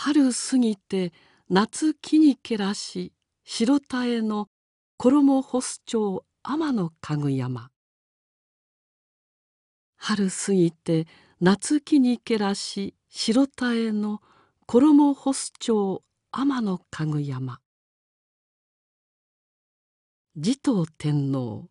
春過ぎて夏木にけらし白妙の衣干す町天の家具山。春過ぎて夏木にけらし白妙の衣干す町天の家具山。持統天皇。